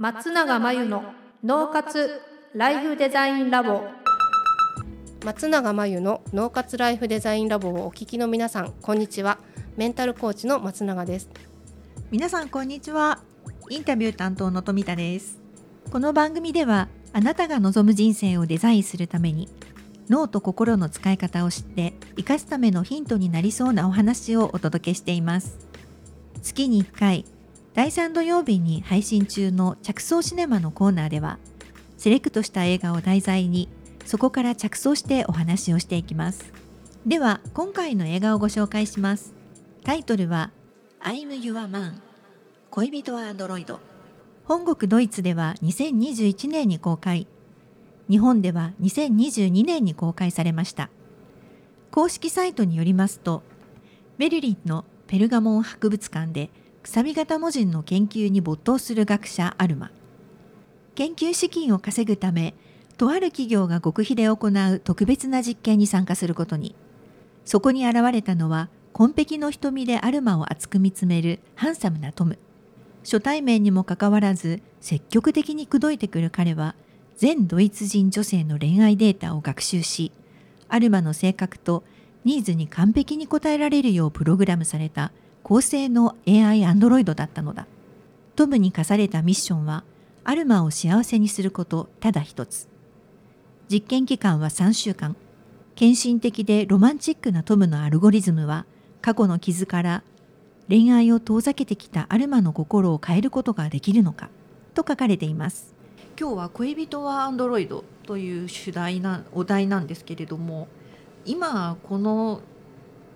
松永真由の脳活ライフデザインラボ。松永真由の脳活ライフデザインラボをお聞きの皆さんこんにちは。メンタルコーチの松永です。皆さんこんにちは。インタビュー担当の富田です。この番組ではあなたが望む人生をデザインするために脳と心の使い方を知って生かすためのヒントになりそうなお話をお届けしています。月に1回第3土曜日に配信中の着想シネマのコーナーではセレクトした映画を題材にそこから着想してお話をしていきます。では今回の映画をご紹介します。タイトルは I'm Your Man 恋人はアンドロイド。本国ドイツでは2021年に公開。日本では2022年に公開されました。公式サイトによりますとベルリンのペルガモン博物館でくさび型文字の研究に没頭する学者アルマ。研究資金を稼ぐためとある企業が極秘で行う特別な実験に参加することに。そこに現れたのは紺碧の瞳でアルマを熱く見つめるハンサムなトム。初対面にもかかわらず積極的に口説いてくる彼は全ドイツ人女性の恋愛データを学習しアルマの性格とニーズに完璧に応えられるようプログラムされた。高性能 AI アンドロイドだったのだ。トムに課されたミッションはアルマを幸せにすることただ一つ。実験期間は3週間。献身的でロマンチックなトムのアルゴリズムは過去の傷から恋愛を遠ざけてきたアルマの心を変えることができるのかと書かれています。今日は恋人はアンドロイドという主題なお題なんですけれども今この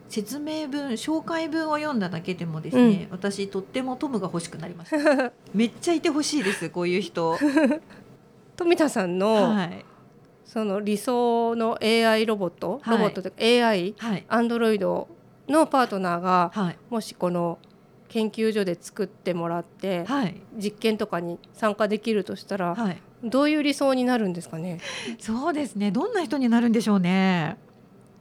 説明文紹介文を読んだだけでもですね、うん、私とってもトムが欲しくなりました めっちゃいてほしいですこういう人。富田さんの、はい、その理想の AI ロボット、はい、ロボットで AI、はい、アンドロイドのパートナーが、はい、もしこの研究所で作ってもらって、はい、実験とかに参加できるとしたら、はい、どういう理想になるんですかね？そうですね。どんな人になるんでしょうね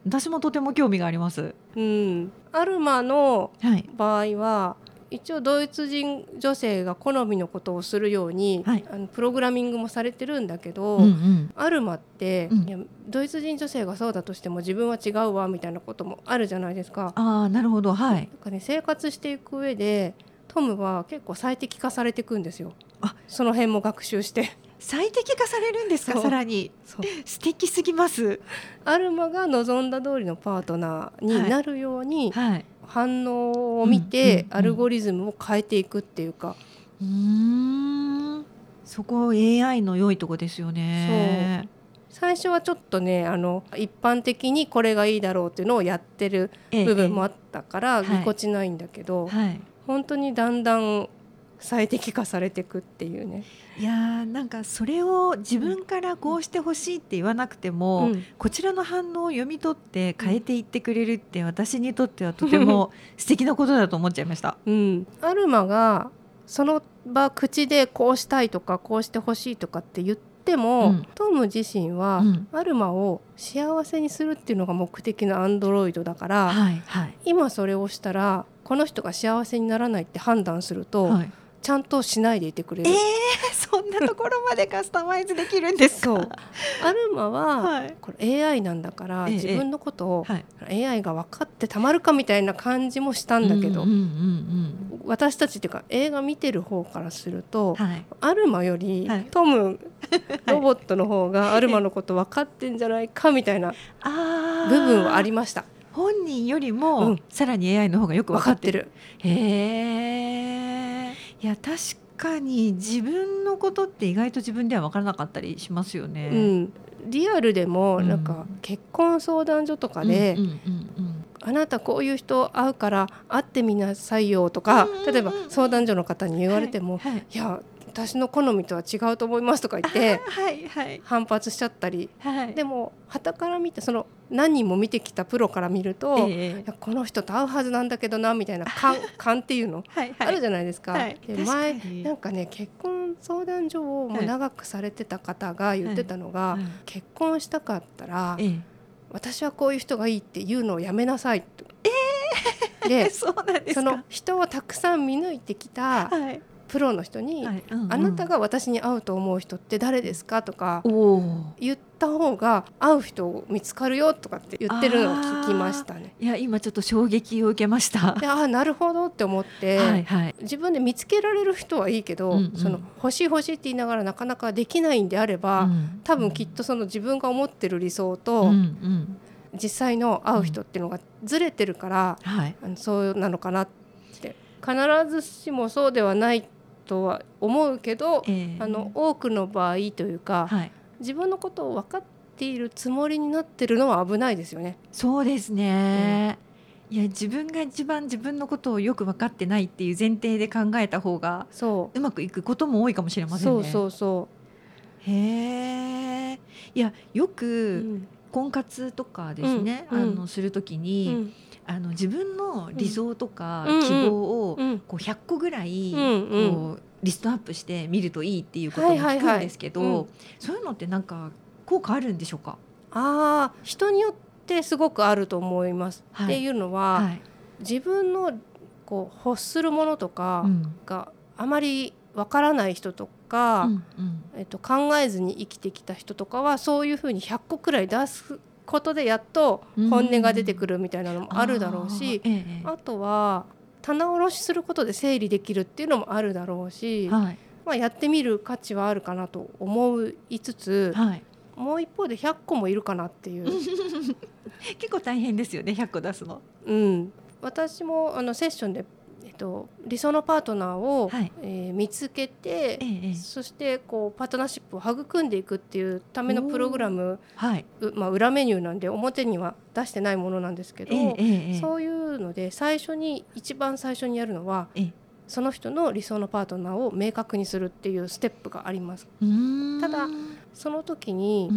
私もとても興味があります。うん、アルマの場合は、一応ドイツ人女性が好みのことをするように、はい、あのプログラミングもされてるんだけど、うんうん、アルマって、うん、いやドイツ人女性がそうだとしても自分は違うわみたいなこともあるじゃないですか。あなるほど、はい、なんかね、生活していく上でトムは結構最適化されていくんですよ。あその辺も学習して。最適化されるんですか？さらに。素敵すぎます。アルマが望んだ通りのパートナーになるように、はい。はい、反応を見て、アルゴリズムを変えていくっていうか。うん。そこ AI の良いとこですよね。最初はちょっとねあの一般的にこれがいいだろうっていうのをやってる部分もあったから、ぎこちないんだけど、はい、本当にだんだん最適化されていくっていうね。いやなんかそれを自分からこうしてほしいって言わなくても、うん、こちらの反応を読み取って変えていってくれるって私にとってはとても 素敵なことだと思っちゃいました。うん、アルマがその場口でこうしたいとかこうしてほしいとかって言っても、うん、トム自身は、うん、アルマを幸せにするっていうのが目的のアンドロイドだから、はいはい、今それをしたらこの人が幸せにならないって判断すると、はいちゃんとしないでいてくれる。えー、そんなところまでカスタマイズできるんですか？アルマは、はい、これ AI なんだから、自分のことを、はい、AI が分かってたまるかみたいな感じもしたんだけど、私たちっていうか映画見てる方からすると、はい、アルマより、トム ロボットの方がアルマのこと分かってんじゃないかみたいな部分はありました。本人よりも、うん、さらに AI の方がよく分かってる。へえ。いや確かに自分のことって意外と自分では分からなかったりしますよね。うん、リアルでもなんか結婚相談所とかで、あなたこういう人会うから会ってみなさいよとか、例えば相談所の方に言われても、はいはい、いや私の好みとは違うと思いますとか言って 反発しちゃったり、はい、でも旗から見てその何人も見てきたプロから見ると、えー、この人と会うはずなんだけどなみたいな 勘勘っていうの はい、あるじゃないですか。はい、で前なんかね結婚相談所をもう長くされてた方が言ってたのが、結婚したかったら、えー、私はこういう人がいいって言うのをやめなさいと。えー、でその人をたくさん見抜いてきた、はいプロの人に、はいうんうん、あなたが私に合うと思う人って誰ですか?」とか言った方が合う人見つかるよとかって言ってるのを聞きましたね。いや今ちょっと衝撃を受けました。いやなるほどって思って、はいはい、自分で見つけられる人はいいけど、うんうん、その欲しい欲しいって言いながらなかなかできないんであれば、うん、多分きっとその自分が思ってる理想と、うんうん。実際の会う人っていうのがずれてるから、うん。はい、そうなのかなって。必ずしもそうではないとは思うけど、えー、あの多くの場合というか、はい、自分のことを分かっているつもりになってるのは危ないですよね。そうですね、うん、いや自分が一番自分のことをよく分かってないっていう前提で考えた方がそう。うまくいくことも多いかもしれませんね。そうそうそうへえいやよく、うん。婚活とかですね、うん、あのするときに、うん、あの自分の理想とか希望をこう100個ぐらいこうリストアップして見るといいっていうことを聞くんですけど、そういうのってなんか効果あるんでしょうか？あ人によってすごくあると思います。はい、っていうのは、はい、自分のこう欲するものとかがあまりわからない人とか、うんうん、えっと、考えずに生きてきた人とかはそういうふうに100個くらい出すことでやっと本音が出てくるみたいなのもあるだろうし、うんああとは棚卸しすることで整理できるっていうのもあるだろうし、はい、まあ、やってみる価値はあるかなと思いつつ、はい、もう一方で100個もいるかなっていう。結構大変ですよね100個出すの。うん、私もあのセッションでと、理想のパートナーを、はい、えー、見つけて、ええ、そしてこうパートナーシップを育んでいくっていうためのプログラム、はい。まあ、裏メニューなんで表には出してないものなんですけど、え、そういうので最初に一番最初にやるのは、その人の理想のパートナーを明確にするっていうステップがあります。ただその時に、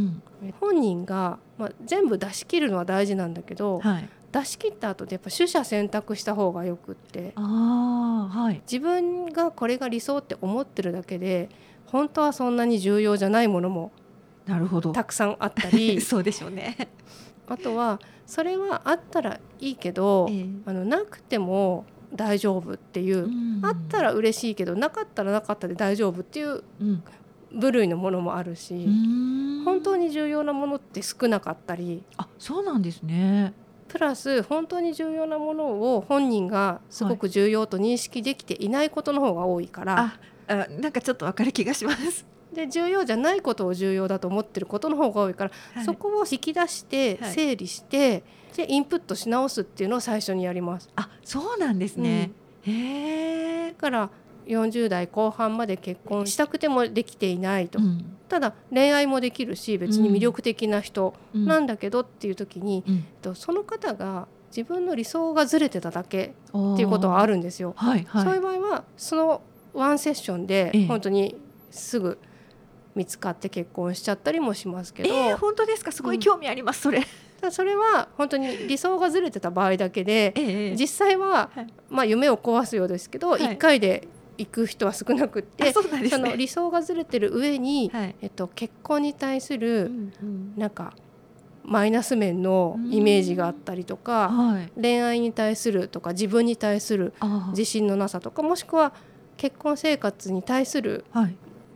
本人が、まあ、全部出し切るのは大事なんだけど、はい、出し切った後でやっぱ取捨選択した方がよくって。あ、はい、自分がこれが理想って思ってるだけで本当はそんなに重要じゃないものもなるほど。たくさんあったり。そうでしょうね。あとはそれはあったらいいけど、えー、あのなくても大丈夫っていう、うん、あったら嬉しいけどなかったらなかったで大丈夫っていう部類のものもあるし、うん、本当に重要なものって少なかったり。あそうなんですねプラス本当に重要なものを本人がすごく重要と認識できていないことの方が多いから、はい、あなんかちょっと分かる気がします。で重要じゃないことを重要だと思ってることの方が多いから、はい、そこを引き出して整理して、はい、でインプットし直すっていうのを最初にやります。あそうなんですね、うん、へえ。だから40代後半まで結婚したくてもできていないと、うん、ただ恋愛もできるし別に魅力的な人なんだけどっていう時に、うん、その方が自分の理想がずれてただけっていうことはあるんですよ。はいはい、そういう場合はそのワンセッションで本当にすぐ見つかって結婚しちゃったりもしますけど、えー、本当ですか？すごい興味あります、それ。それは本当に理想がずれてた場合だけで、え実際は、まあ、夢を壊すようですけど、は1回で行く人は少なくってそ、ね,、の理想がずれてる上に、はい、えっと、結婚に対する、なんかマイナス面のイメージがあったりとか、はい、恋愛に対するとか自分に対する自信のなさとかもしくは結婚生活に対する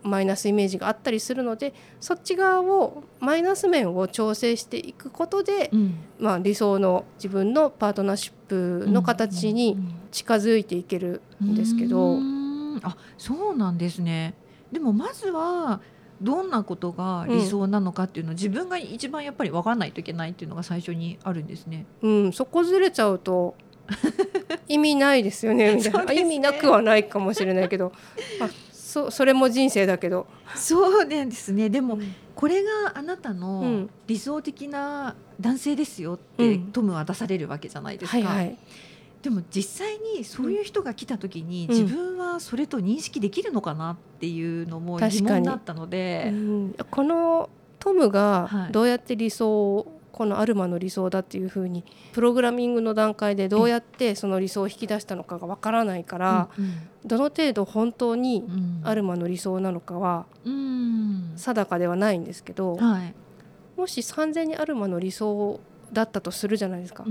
マイナスイメージがあったりするのでそっち側をマイナス面を調整していくことで、うん、まあ、理想の自分のパートナーシップの形に近づいていけるんですけど。うんうん。うん。あそうなんですね。でもまずはどんなことが理想なのかっていうのを、自分が一番やっぱり分かんないといけないっていうのが最初にあるんですね。うん、そこずれちゃうと 意味ないですよね。みたいな、ね、意味なくはないかもしれないけど。あそそれも人生だけど。そうなんですね。でも、うん、これがあなたの理想的な男性ですよって、トムは出されるわけじゃないですか。はいはいでも実際にそういう人が来た時に、自分はそれと認識できるのかなっていうのも疑問だったので、うん、このトムがどうやって理想を、このアルマの理想だっていうふうにプログラミングの段階でどうやってその理想を引き出したのかがわからないから、どの程度本当にアルマの理想なのかは定かではないんですけど、もし完全にアルマの理想だったとするじゃないですか。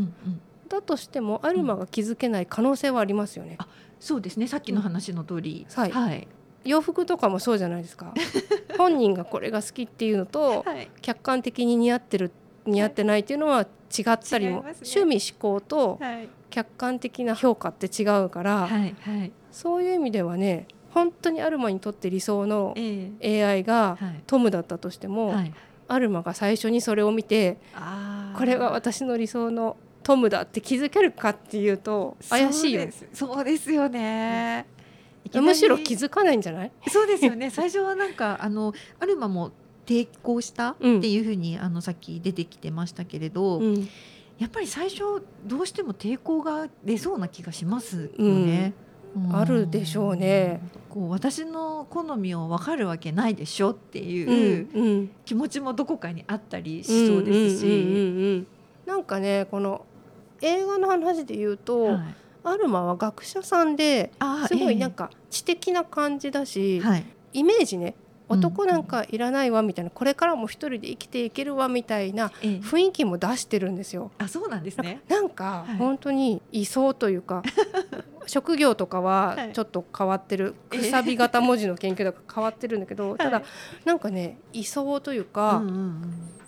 だとしてもアルマが気づけない可能性はありますよね。うん、そうですね。さっきの話の通り、はい、はい、洋服とかもそうじゃないですか。本人がこれが好きっていうのと、はい、客観的に似合ってる似合ってないっていうのは違ったりも、ね、趣味思考と客観的な評価って違うから、はいはい、そういう意味ではね本当にアルマにとって理想の AI がトムだったとしても、はい、アルマが最初にそれを見てこれが私の理想のトムだって気づけるかっていうと怪しいよそうですよね、うん、むしろ気づかないんじゃない？そうですよね。最初はなんかあのアルマも抵抗したっていうふうに、ん、あのさっき出てきてましたけれど、うん、やっぱり最初どうしても抵抗が出そうな気がしますよね。あるでしょうね。こう私の好みを分かるわけないでしょっていう気持ちもどこかにあったりしそうですし、なんかねこの映画の話で言うと、はい、アルマは学者さんですごいなんか知的な感じだし、はい、イメージね男なんかいらないわみたいな、これからも一人で生きていけるわみたいな雰囲気も出してるんですよ。あそうなんですね。なんか本当にいそうというか、職業とかはちょっと変わってる、くさび型文字の研究とか変わってるんだけど、ただなんかねいそうというか、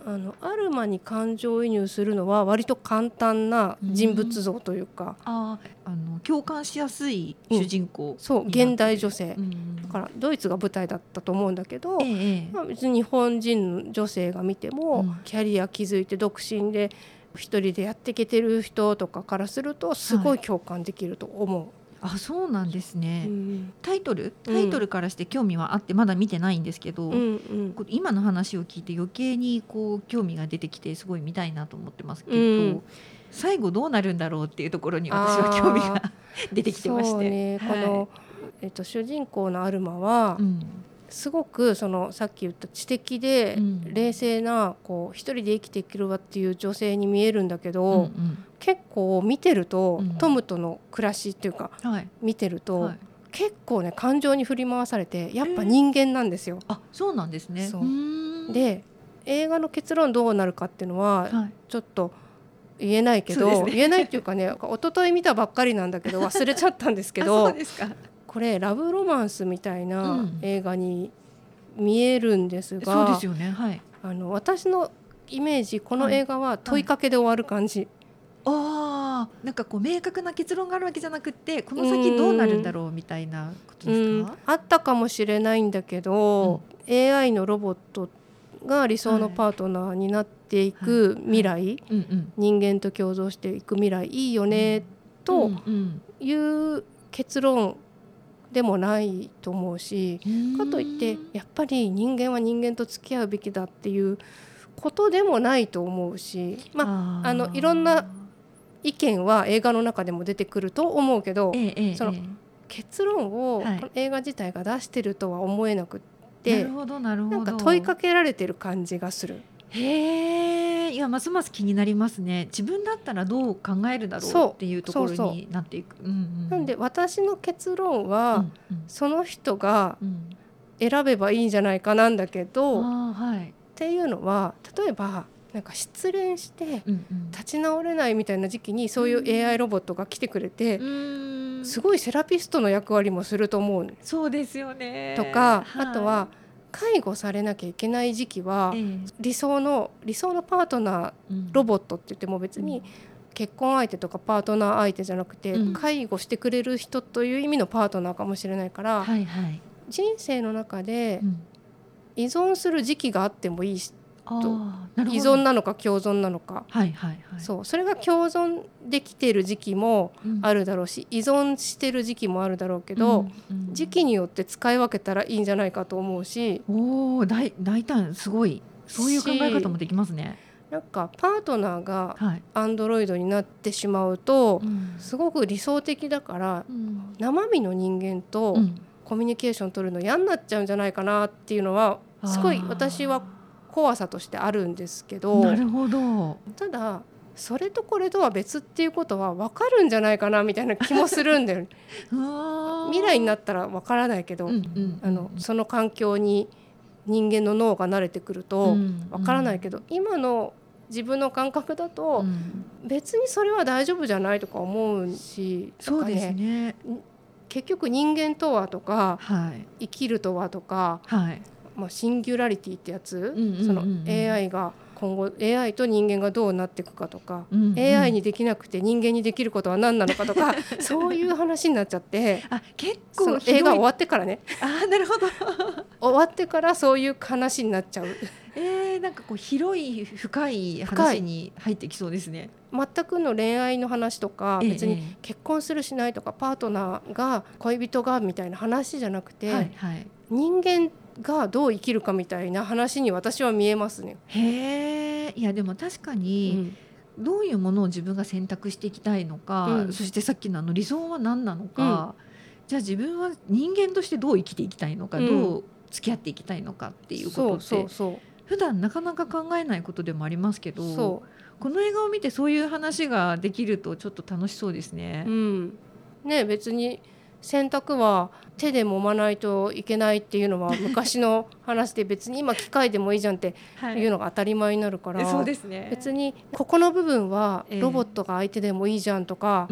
あのアルマに感情移入するのは割と簡単な人物像というか、うん、ああの共感しやすい主人公、うん、そう現代女性、うん、だからドイツが舞台だったと思うんだけど、ええ、まあ、別に日本人の女性が見ても、キャリア築いて独身で一人でやっていけてる人とかからするとすごい共感できると思う。はいあそうなんですね、うん、タイトル？タイトルからして興味はあってまだ見てないんですけど、うんうん、今の話を聞いて余計にこう興味が出てきてすごい見たいなと思ってますけど、うん、最後どうなるんだろうっていうところに私は興味が出てきてまして。ね、はい、このえっと、主人公のアルマは、すごくそのさっき言った知的で冷静なこう一人で生きていけるわっていう女性に見えるんだけど、うんうん、結構見てると、うん、トムとの暮らしっていうか、はい、見てると、はい、結構ね感情に振り回されてやっぱ人間なんですよ。あそうなんですね。で映画の結論どうなるかっていうのは、はい、ちょっと言えないけど、ね、言えないっていうかね一昨日見たばっかりなんだけど忘れちゃったんですけど これラブロマンスみたいな映画に見えるんですが、そうですよね、はい、あの私のイメージこの映画は問いかけで終わる感じ。はい。はい、あなんかこう明確な結論があるわけじゃなくてこの先どうなるんだろうみたいなことですか？あったかもしれないんだけど、うん、AI のロボットが理想のパートナーになっていく未来、人間と共存していく未来いいよね、という結論でもないと思うしかといってやっぱり人間は人間と付き合うべきだっていうことでもないと思うし、まあ、あのいろんな意見は映画の中でも出てくると思うけど、ええ、その結論を、映画自体が出してるとは思えなくって、なんか問いかけられてる感じがする。へえいやますます気になりますね。自分だったらどう考えるだろうっていうところになっていく。なんで私の結論は、うんうん、その人が選べばいいんじゃないかなんだけど、うん、はい、っていうのは例えばなんか失恋して立ち直れないみたいな時期にそういう AI ロボットが来てくれて、すごいセラピストの役割もすると思う。そうですよね。とか、はい、あとは介護されなきゃいけない時期は、理想の理想のパートナー、ロボットって言っても別に結婚相手とかパートナー相手じゃなくて、介護してくれる人という意味のパートナーかもしれないから、人生の中で依存する時期があってもいいし依存なのか共存なのか、はいはいはい、そう。それが共存できてる時期もあるだろうし、うん、依存してる時期もあるだろうけど、うんうん、時期によって使い分けたらいいんじゃないかと思うし。お大大胆すごい。そういう考え方もできますね。なんかパートナーがアンドロイドになってしまうと、はいすごく理想的だから、うん、生身の人間とコミュニケーション取るの嫌になっちゃうんじゃないかなっていうのはすごい私は怖さとしてあるんですけどなるほど。ただそれとこれとは別っていうことは分かるんじゃないかなみたいな気もするんだよ、ね、未来になったら分からないけど、うんうん、あのその環境に人間の脳が慣れてくると分からないけど、うんうん、今の自分の感覚だと、別にそれは大丈夫じゃないとか思うし、そうですね結局人間とはとか、はい、生きるとはとか、はい、まあ、シンギュラリティってやつ、その AI が今後 AI と人間がどうなっていくかとか、うんうん、AI にできなくて人間にできることは何なのかとか そういう話になっちゃってあ結構映画終わってからね。あなるほど。終わってからそういう話になっちゃう。えー、なんかこう広い深い話に入ってきそうですね。全くの恋愛の話とか、別に結婚するしないとかパートナーが恋人がみたいな話じゃなくて、はいはい、人間がどう生きるかみたいな話に私は見えますね。へえいやでも確かに、うん、どういうものを自分が選択していきたいのか、うん、そしてさっきのあの理想は何なのか、うん、じゃあ自分は人間としてどう生きていきたいのか、どう付き合っていきたいのかっていうことってそうそう普段なかなか考えないことでもありますけどこの映画を見てそういう話ができるとちょっと楽しそうですね。うん、ね別に洗濯は手で揉まないといけないっていうのは昔の話で別に今機械でもいいじゃんってい。うのが当たり前になるから、別にここの部分はロボットが相手でもいいじゃんとか、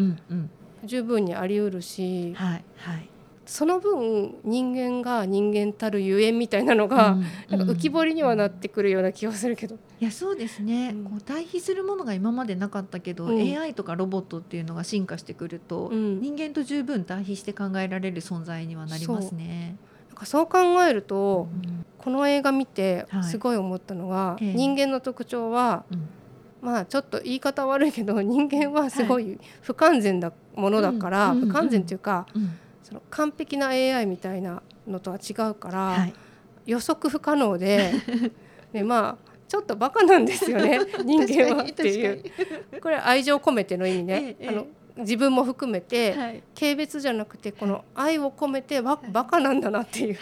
十分にあり得るし、はいはい、その分人間が人間たるゆえんみたいなのが、うん、なんか浮き彫りにはなってくるような気がするけど。いやそうですね、うん、こう対比するものが今までなかったけど、うん、AI とかロボットっていうのが進化してくると、人間と十分対比して考えられる存在にはなりますね。なんかそう考えると、この映画見てすごい思ったのが、はい、人間の特徴は、まあちょっと言い方悪いけど人間はすごい不完全なものだから、不完全っていうか、その完璧な AI みたいなのとは違うから、はい、予測不可能で でまあちょっとバカなんですよね 人間はっていう。これ愛情込めての意味ね、ええ、あの自分も含めて、はい、軽蔑じゃなくてこの愛を込めてババカなんだなっていう。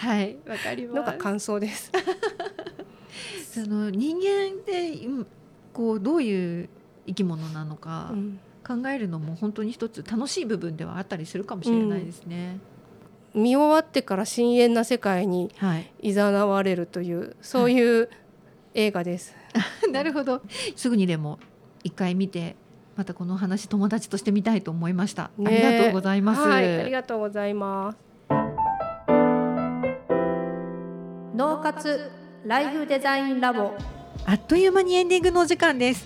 のが感想です。その人間ってこうどういう生き物なのか、うん考えるのも本当に一つ楽しい部分ではあったりするかもしれないですね。うん、見終わってから深淵な世界にい。ざなわれるという、はい、そういう映画です。なるほど。すぐにでも一回見てまたこの話友達として見たいと思いました、ね、ありがとうございます、はい、ありがとうございます。脳活ライフデザインラボ。あっという間にエンディングのお時間です